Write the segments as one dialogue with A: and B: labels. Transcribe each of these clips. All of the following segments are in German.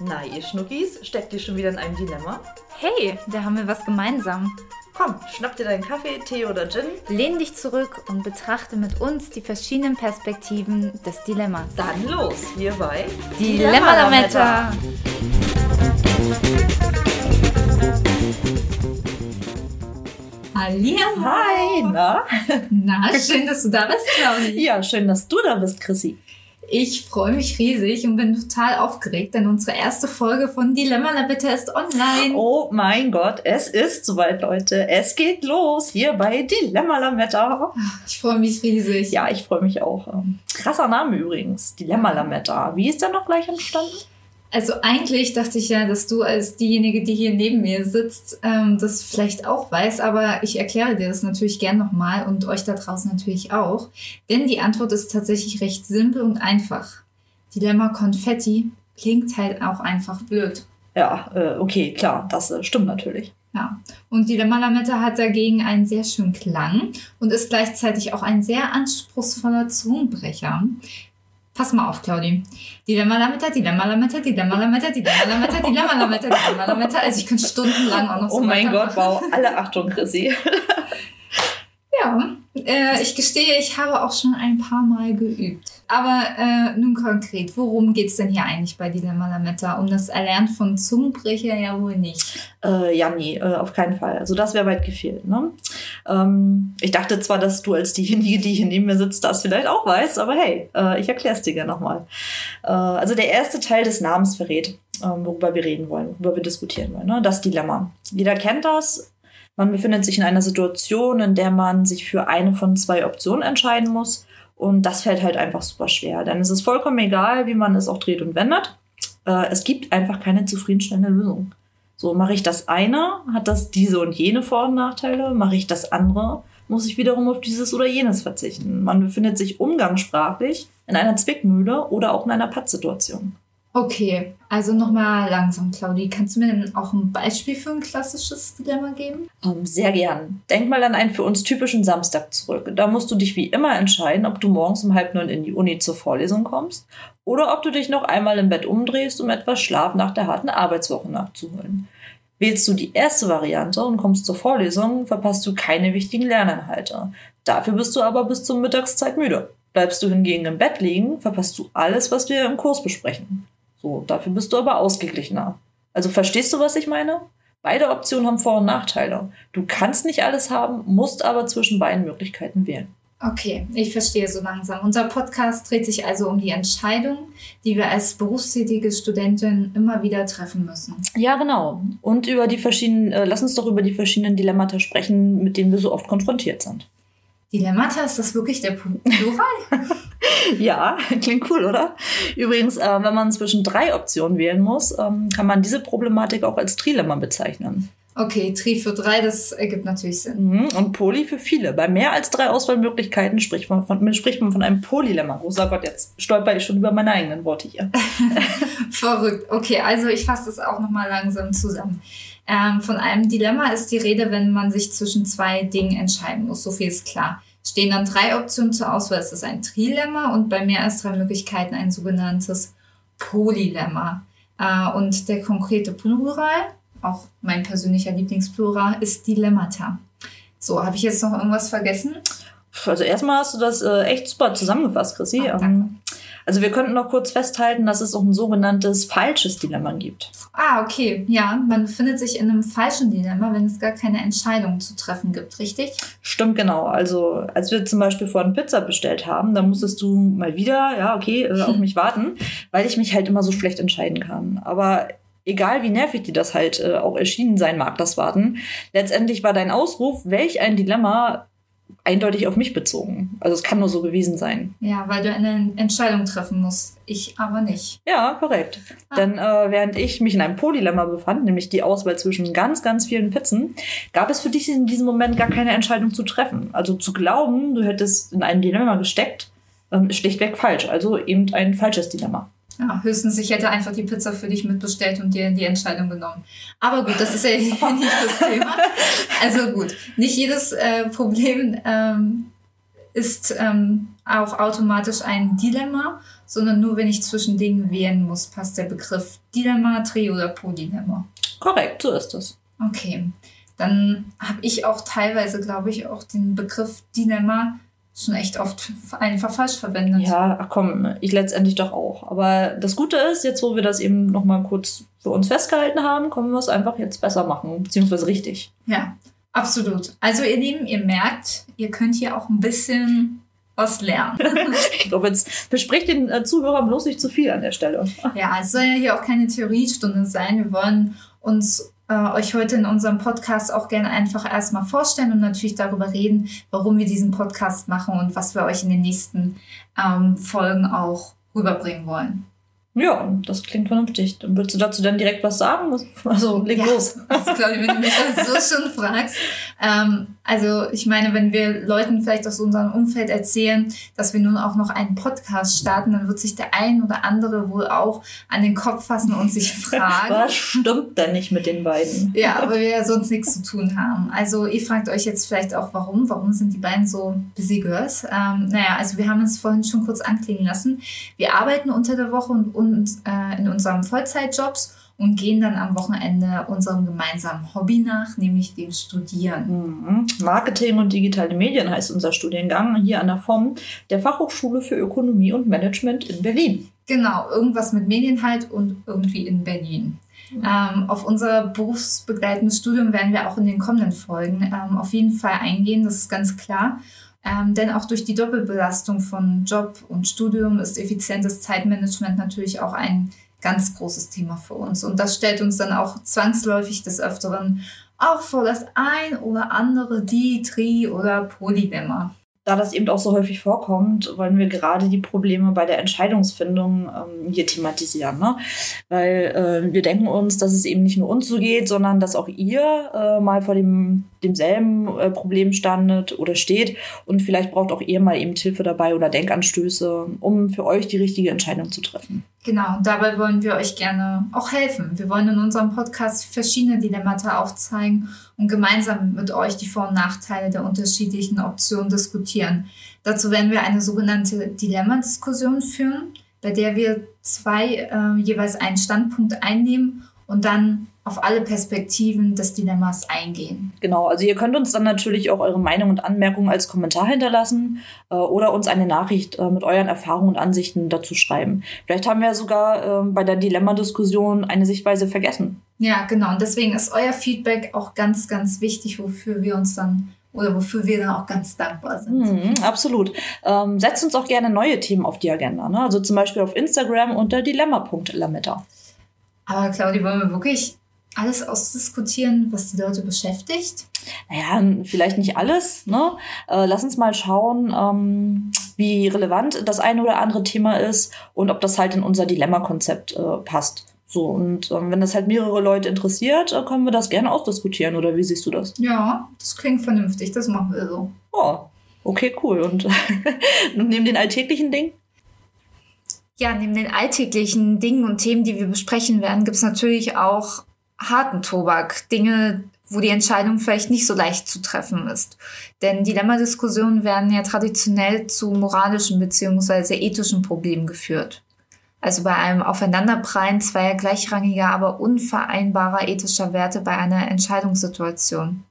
A: Na, ihr Schnuckis, steckt ihr schon wieder in einem Dilemma?
B: Hey, da haben wir was gemeinsam.
A: Komm, schnapp dir deinen Kaffee, Tee oder Gin.
B: Lehn dich zurück und betrachte mit uns die verschiedenen Perspektiven des Dilemmas.
A: Dann los, hier bei
B: Dilemma-Lametta.
C: Hallihallo.
A: Hi, na?
C: Na, schön, dass du da bist, Claudia.
A: Ja, schön, dass du da bist, Chrissy.
C: Ich freue mich riesig und bin total aufgeregt, denn unsere erste Folge von Dilemma la Bitte ist online.
A: Oh mein Gott, es ist soweit, Leute. Es geht los hier bei Dilemma Lametta.
C: Ich freue mich riesig.
A: Ja, ich freue mich auch. Ähm, Krasser Name übrigens, Dilemma Lametta. Wie ist der noch gleich entstanden?
C: Also eigentlich dachte ich ja, dass du als diejenige, die hier neben mir sitzt, ähm, das vielleicht auch weiß, aber ich erkläre dir das natürlich gern nochmal und euch da draußen natürlich auch. Denn die Antwort ist tatsächlich recht simpel und einfach. Dilemma Konfetti klingt halt auch einfach blöd.
A: Ja, äh, okay, klar, das äh, stimmt natürlich.
C: Ja, und Dilemma Lametta hat dagegen einen sehr schönen Klang und ist gleichzeitig auch ein sehr anspruchsvoller Zungenbrecher. Pass mal auf, Claudi. Dilemma Lametta, Dilemma Lametta, Dilemma Lametta, Dilemma Lametta, Dilemma Lametta, Dilemma Lametta. Also ich könnte stundenlang auch noch so
A: Oh mein Gott, wow. Alle Achtung, Chrissy.
C: Ja, äh, ich gestehe, ich habe auch schon ein paar Mal geübt. Aber äh, nun konkret, worum geht's denn hier eigentlich bei Dilemma Lametta? Um das Erlernen von Zungenbrecher ja wohl nicht.
A: Äh, ja, nee, äh, auf keinen Fall. Also das wäre weit gefehlt. Ne? Ähm, ich dachte zwar, dass du als diejenige, die hier neben mir sitzt, das vielleicht auch weißt, aber hey, äh, ich erkläre es dir gerne nochmal. Äh, also der erste Teil des Namens verrät, ähm, worüber wir reden wollen, worüber wir diskutieren wollen. Ne? Das Dilemma. Jeder kennt das. Man befindet sich in einer Situation, in der man sich für eine von zwei Optionen entscheiden muss. Und das fällt halt einfach super schwer. Denn es ist vollkommen egal, wie man es auch dreht und wendet. Äh, es gibt einfach keine zufriedenstellende Lösung. So, mache ich das eine, hat das diese und jene Vor- und Nachteile. Mache ich das andere, muss ich wiederum auf dieses oder jenes verzichten. Man befindet sich umgangssprachlich in einer Zwickmühle oder auch in einer Pattsituation.
C: Okay, also nochmal langsam, Claudi. Kannst du mir denn auch ein Beispiel für ein klassisches Dilemma geben?
A: Ähm, sehr gern. Denk mal an einen für uns typischen Samstag zurück. Da musst du dich wie immer entscheiden, ob du morgens um halb neun in die Uni zur Vorlesung kommst oder ob du dich noch einmal im Bett umdrehst, um etwas Schlaf nach der harten Arbeitswoche nachzuholen. Wählst du die erste Variante und kommst zur Vorlesung, verpasst du keine wichtigen Lerninhalte. Dafür bist du aber bis zur Mittagszeit müde. Bleibst du hingegen im Bett liegen, verpasst du alles, was wir im Kurs besprechen. So, dafür bist du aber ausgeglichener. Also verstehst du, was ich meine? Beide Optionen haben Vor- und Nachteile. Du kannst nicht alles haben, musst aber zwischen beiden Möglichkeiten wählen.
C: Okay, ich verstehe so langsam. Unser Podcast dreht sich also um die Entscheidung, die wir als berufstätige Studentin immer wieder treffen müssen.
A: Ja, genau. Und über die verschiedenen, äh, lass uns doch über die verschiedenen Dilemmata sprechen, mit denen wir so oft konfrontiert sind.
C: Dilemmata, ist das wirklich der Plural?
A: Ja, klingt cool, oder? Übrigens, äh, wenn man zwischen drei Optionen wählen muss, ähm, kann man diese Problematik auch als Trilemma bezeichnen.
C: Okay, Tri für drei, das ergibt natürlich Sinn.
A: Mhm. Und Poly für viele. Bei mehr als drei Auswahlmöglichkeiten spricht man von, spricht man von einem Polylemma. Oh Gott, jetzt stolper ich schon über meine eigenen Worte hier.
C: Verrückt. Okay, also ich fasse das auch nochmal langsam zusammen. Ähm, von einem Dilemma ist die Rede, wenn man sich zwischen zwei Dingen entscheiden muss. So viel ist klar. Stehen dann drei Optionen zur Auswahl, ist das ein Trilemma und bei mehr als drei Möglichkeiten ein sogenanntes Polylemma. Äh, und der konkrete Plural, auch mein persönlicher Lieblingsplural, ist Dilemmata. So, habe ich jetzt noch irgendwas vergessen?
A: Also erstmal hast du das äh, echt super zusammengefasst, Chrissy.
C: Ah, danke.
A: Also wir könnten noch kurz festhalten, dass es auch ein sogenanntes falsches Dilemma gibt.
C: Ah, okay. Ja, man befindet sich in einem falschen Dilemma, wenn es gar keine Entscheidung zu treffen gibt, richtig?
A: Stimmt genau. Also als wir zum Beispiel vorhin Pizza bestellt haben, da musstest du mal wieder, ja okay, äh, auf mich warten, weil ich mich halt immer so schlecht entscheiden kann. Aber egal wie nervig dir das halt äh, auch erschienen sein mag, das Warten, letztendlich war dein Ausruf, welch ein Dilemma, eindeutig auf mich bezogen. Also es kann nur so gewesen sein.
C: Ja, weil du eine Entscheidung treffen musst. Ich aber nicht.
A: Ja, korrekt.
C: Ah.
A: Denn äh, während ich mich in einem Polylemma befand, nämlich die Auswahl zwischen ganz, ganz vielen Pizzen, gab es für dich in diesem Moment gar keine Entscheidung zu treffen. Also zu glauben, du hättest in einem Dilemma gesteckt, ähm, ist schlichtweg falsch. Also eben ein falsches Dilemma.
C: Ja, höchstens, ich hätte einfach die Pizza für dich mitbestellt und dir die Entscheidung genommen. Aber gut, das ist ja nicht das Thema. Also gut, nicht jedes äh, Problem ähm, ist ähm, auch automatisch ein Dilemma, sondern nur, wenn ich zwischen Dingen wählen muss, passt der Begriff Dilemma, Tri- oder Polylemma.
A: Korrekt, so ist es.
C: Okay, dann habe ich auch teilweise, glaube ich, auch den Begriff Dilemma schon echt oft einfach falsch verwendet.
A: Ja, ach komm, ich letztendlich doch auch. Aber das Gute ist, jetzt wo wir das eben noch mal kurz für uns festgehalten haben, können wir es einfach jetzt besser machen, beziehungsweise richtig.
C: Ja, absolut. Also ihr Lieben, ihr merkt, ihr könnt hier auch ein bisschen was lernen.
A: ich glaube, jetzt verspricht den äh, Zuhörern bloß nicht zu viel an der Stelle.
C: Ja, es soll ja hier auch keine Theoriestunde sein. Wir wollen uns äh, euch heute in unserem Podcast auch gerne einfach erstmal vorstellen und natürlich darüber reden, warum wir diesen Podcast machen und was wir euch in den nächsten ähm, Folgen auch rüberbringen wollen.
A: Ja, das klingt vernünftig. Dann willst du dazu dann direkt was sagen? Also leg
C: ja,
A: los.
C: Also, glaube ich, wenn du mich das so schon fragst. Ähm, also ich meine, wenn wir Leuten vielleicht aus unserem Umfeld erzählen, dass wir nun auch noch einen Podcast starten, dann wird sich der ein oder andere wohl auch an den Kopf fassen und sich fragen.
A: Was stimmt denn nicht mit den beiden?
C: Ja, aber wir ja sonst nichts zu tun haben. Also ihr fragt euch jetzt vielleicht auch, warum? Warum sind die beiden so busy girls? Ähm, naja, also wir haben es vorhin schon kurz anklingen lassen. Wir arbeiten unter der Woche und, und äh, in unseren Vollzeitjobs und gehen dann am Wochenende unserem gemeinsamen Hobby nach, nämlich dem Studieren.
A: Mhm. Marketing und digitale Medien heißt unser Studiengang hier an der FOM, der Fachhochschule für Ökonomie und Management in Berlin.
C: Genau, irgendwas mit Medien halt und irgendwie in Berlin. Mhm. Ähm, auf unser berufsbegleitendes Studium werden wir auch in den kommenden Folgen ähm, auf jeden Fall eingehen, das ist ganz klar. Ähm, denn auch durch die Doppelbelastung von Job und Studium ist effizientes Zeitmanagement natürlich auch ein ganz großes Thema für uns. Und das stellt uns dann auch zwangsläufig des Öfteren auch vor das ein oder andere Di-, Tri- oder Polylemma
A: da das eben auch so häufig vorkommt, wollen wir gerade die Probleme bei der Entscheidungsfindung ähm, hier thematisieren. Ne? Weil äh, wir denken uns, dass es eben nicht nur uns so geht, sondern dass auch ihr äh, mal vor dem, demselben äh, Problem standet oder steht und vielleicht braucht auch ihr mal eben Hilfe dabei oder Denkanstöße, um für euch die richtige Entscheidung zu treffen.
C: Genau, und dabei wollen wir euch gerne auch helfen. Wir wollen in unserem Podcast verschiedene Dilemmata aufzeigen und gemeinsam mit euch die Vor- und Nachteile der unterschiedlichen Optionen diskutieren. Dazu werden wir eine sogenannte Dilemma-Diskussion führen, bei der wir zwei äh, jeweils einen Standpunkt einnehmen und dann auf alle Perspektiven des Dilemmas eingehen.
A: Genau, also ihr könnt uns dann natürlich auch eure Meinung und Anmerkungen als Kommentar hinterlassen äh, oder uns eine Nachricht äh, mit euren Erfahrungen und Ansichten dazu schreiben. Vielleicht haben wir sogar äh, bei der Dilemma-Diskussion eine Sichtweise vergessen.
C: Ja, genau. Und deswegen ist euer Feedback auch ganz, ganz wichtig, wofür wir uns dann oder wofür wir dann auch ganz dankbar sind.
A: Mhm, absolut. Ähm, setzt uns auch gerne neue Themen auf die Agenda. Ne? Also zum Beispiel auf Instagram unter dilemma.lametta.
C: Aber Claudia, wollen wir wirklich alles ausdiskutieren, was die Leute beschäftigt?
A: Naja, vielleicht nicht alles. Ne? Äh, lass uns mal schauen, ähm, wie relevant das eine oder andere Thema ist und ob das halt in unser Dilemma-Konzept äh, passt. So, und ähm, wenn das halt mehrere Leute interessiert, äh, können wir das gerne ausdiskutieren, oder wie siehst du das?
C: Ja, das klingt vernünftig, das machen wir so.
A: Oh, okay, cool. Und, und neben den alltäglichen Dingen?
C: Ja, neben den alltäglichen Dingen und Themen, die wir besprechen werden, gibt es natürlich auch harten Tobak, Dinge, wo die Entscheidung vielleicht nicht so leicht zu treffen ist. Denn Dilemma-Diskussionen werden ja traditionell zu moralischen bzw. ethischen Problemen geführt. Also bei einem Aufeinanderprallen zweier gleichrangiger, aber unvereinbarer ethischer Werte bei einer Entscheidungssituation.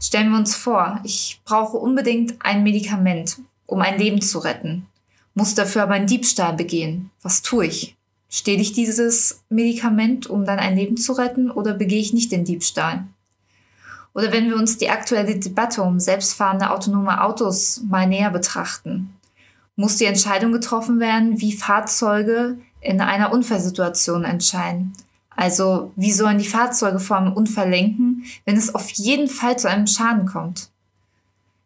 C: Stellen wir uns vor, ich brauche unbedingt ein Medikament, um ein Leben zu retten, muss dafür aber einen Diebstahl begehen. Was tue ich? Stehle ich dieses Medikament, um dann ein Leben zu retten, oder begehe ich nicht den Diebstahl? Oder wenn wir uns die aktuelle Debatte um selbstfahrende autonome Autos mal näher betrachten, muss die Entscheidung getroffen werden, wie Fahrzeuge in einer Unfallsituation entscheiden. Also wie sollen die Fahrzeuge vor einem Unfall lenken, wenn es auf jeden Fall zu einem Schaden kommt?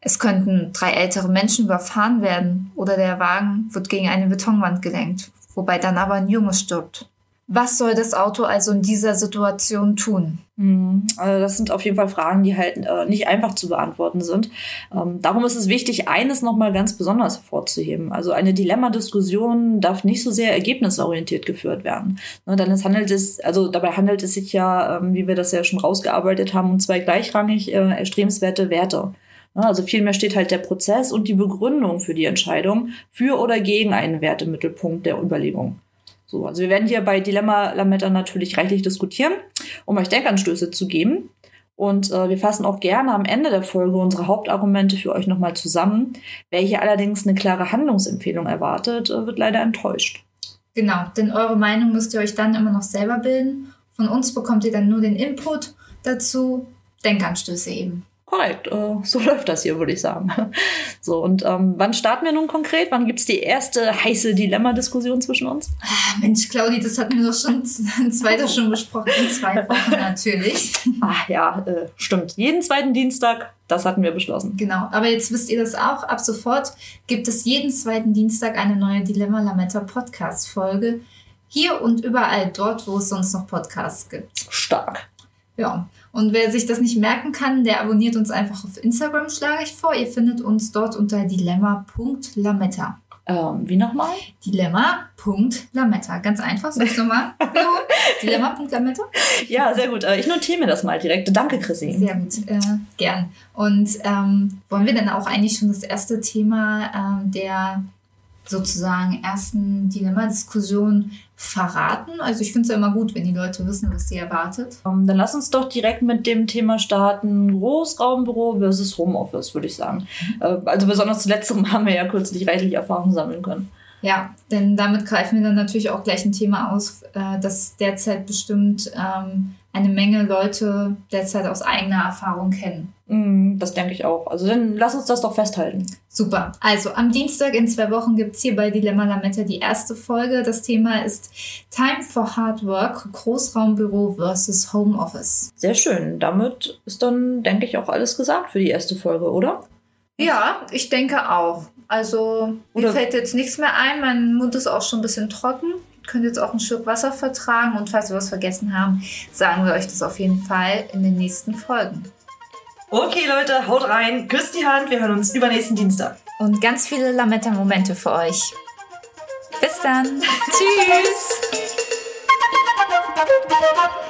C: Es könnten drei ältere Menschen überfahren werden oder der Wagen wird gegen eine Betonwand gelenkt wobei dann aber ein Junge stirbt. Was soll das Auto also in dieser Situation tun?
A: Mhm. Also das sind auf jeden Fall Fragen, die halt äh, nicht einfach zu beantworten sind. Ähm, darum ist es wichtig, eines nochmal ganz besonders hervorzuheben. Also eine Dilemma-Diskussion darf nicht so sehr ergebnisorientiert geführt werden. Ne, denn es handelt es, also dabei handelt es sich ja, ähm, wie wir das ja schon rausgearbeitet haben, um zwei gleichrangig äh, erstrebenswerte Werte. Also vielmehr steht halt der Prozess und die Begründung für die Entscheidung für oder gegen einen Wert im Mittelpunkt der Überlegung. So, also wir werden hier bei Dilemma Lametta natürlich reichlich diskutieren, um euch Denkanstöße zu geben. Und äh, wir fassen auch gerne am Ende der Folge unsere Hauptargumente für euch nochmal zusammen. Wer hier allerdings eine klare Handlungsempfehlung erwartet, äh, wird leider enttäuscht.
C: Genau, denn eure Meinung müsst ihr euch dann immer noch selber bilden. Von uns bekommt ihr dann nur den Input dazu, Denkanstöße eben.
A: Korrekt, äh, so läuft das hier, würde ich sagen. So, und ähm, wann starten wir nun konkret? Wann gibt es die erste heiße Dilemma-Diskussion zwischen uns?
C: Ah, Mensch, Claudi, das hatten wir doch schon ein zweiter schon besprochen. In zwei Wochen natürlich.
A: Ach ja, äh, stimmt. Jeden zweiten Dienstag, das hatten wir beschlossen.
C: Genau, aber jetzt wisst ihr das auch. Ab sofort gibt es jeden zweiten Dienstag eine neue Dilemma Lametta Podcast-Folge. Hier und überall dort, wo es sonst noch Podcasts gibt.
A: Stark.
C: Ja, und wer sich das nicht merken kann, der abonniert uns einfach auf Instagram, schlage ich vor. Ihr findet uns dort unter dilemma.lametta.
A: Ähm, wie nochmal?
C: Dilemma.lametta. Ganz einfach, sag ich nochmal. Dilemma.lametta.
A: Ja, sehr gut. Äh, ich notiere mir das mal direkt. Danke, Chrissy.
C: Sehr gut, äh, gern. Und ähm, wollen wir dann auch eigentlich schon das erste Thema ähm, der sozusagen ersten Dilemma-Diskussion verraten? Also ich finde es ja immer gut, wenn die Leute wissen, was sie erwartet.
A: Um, ähm, dann lass uns doch direkt mit dem Thema starten. Großraumbüro versus Homeoffice, würde ich sagen. Mhm. Äh, also besonders zu letzterem haben wir ja kürzlich reichlich Erfahrung sammeln können.
C: Ja, denn damit greifen wir dann natürlich auch gleich ein Thema aus, äh, das derzeit bestimmt ähm, eine Menge Leute derzeit aus eigener Erfahrung kennen.
A: Mm, das denke ich auch. Also dann lass uns das doch festhalten.
C: Super. Also am Dienstag in zwei Wochen gibt es hier bei Dilemma Lametta die erste Folge. Das Thema ist Time for Hard Work, Großraumbüro versus Homeoffice.
A: Sehr schön. Damit ist dann, denke ich, auch alles gesagt für die erste Folge, oder?
C: Ja, ich denke auch. Also mir oder fällt jetzt nichts mehr ein. Mein Mund ist auch schon ein bisschen trocken könnt jetzt auch ein Stück Wasser vertragen und falls wir was vergessen haben, sagen wir euch das auf jeden Fall in den nächsten Folgen.
A: Okay, Leute, haut rein, küsst die Hand, wir hören uns übernächsten Dienstag.
B: Und ganz viele Lametta-Momente für euch. Bis dann. Tschüss.